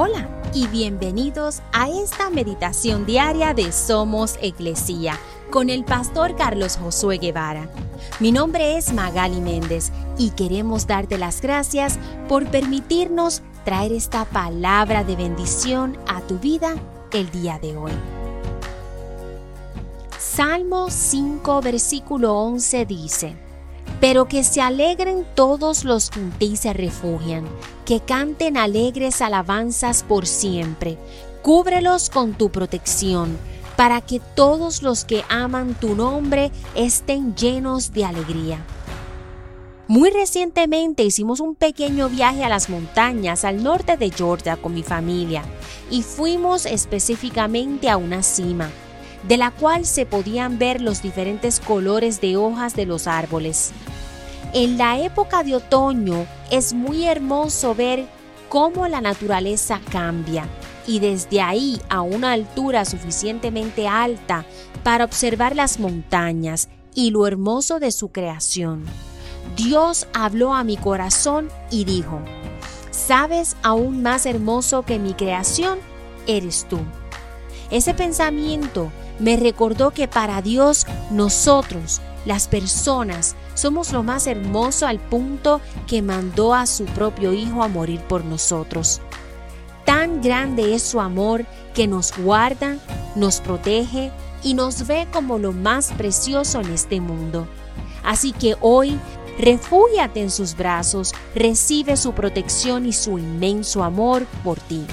Hola y bienvenidos a esta meditación diaria de Somos Iglesia con el pastor Carlos Josué Guevara. Mi nombre es Magali Méndez y queremos darte las gracias por permitirnos traer esta palabra de bendición a tu vida el día de hoy. Salmo 5 versículo 11 dice, pero que se alegren todos los que en ti se refugian, que canten alegres alabanzas por siempre. Cúbrelos con tu protección, para que todos los que aman tu nombre estén llenos de alegría. Muy recientemente hicimos un pequeño viaje a las montañas al norte de Georgia con mi familia y fuimos específicamente a una cima de la cual se podían ver los diferentes colores de hojas de los árboles. En la época de otoño es muy hermoso ver cómo la naturaleza cambia y desde ahí a una altura suficientemente alta para observar las montañas y lo hermoso de su creación. Dios habló a mi corazón y dijo, ¿sabes aún más hermoso que mi creación? Eres tú. Ese pensamiento me recordó que para Dios nosotros, las personas, somos lo más hermoso al punto que mandó a su propio Hijo a morir por nosotros. Tan grande es su amor que nos guarda, nos protege y nos ve como lo más precioso en este mundo. Así que hoy, refúgiate en sus brazos, recibe su protección y su inmenso amor por ti.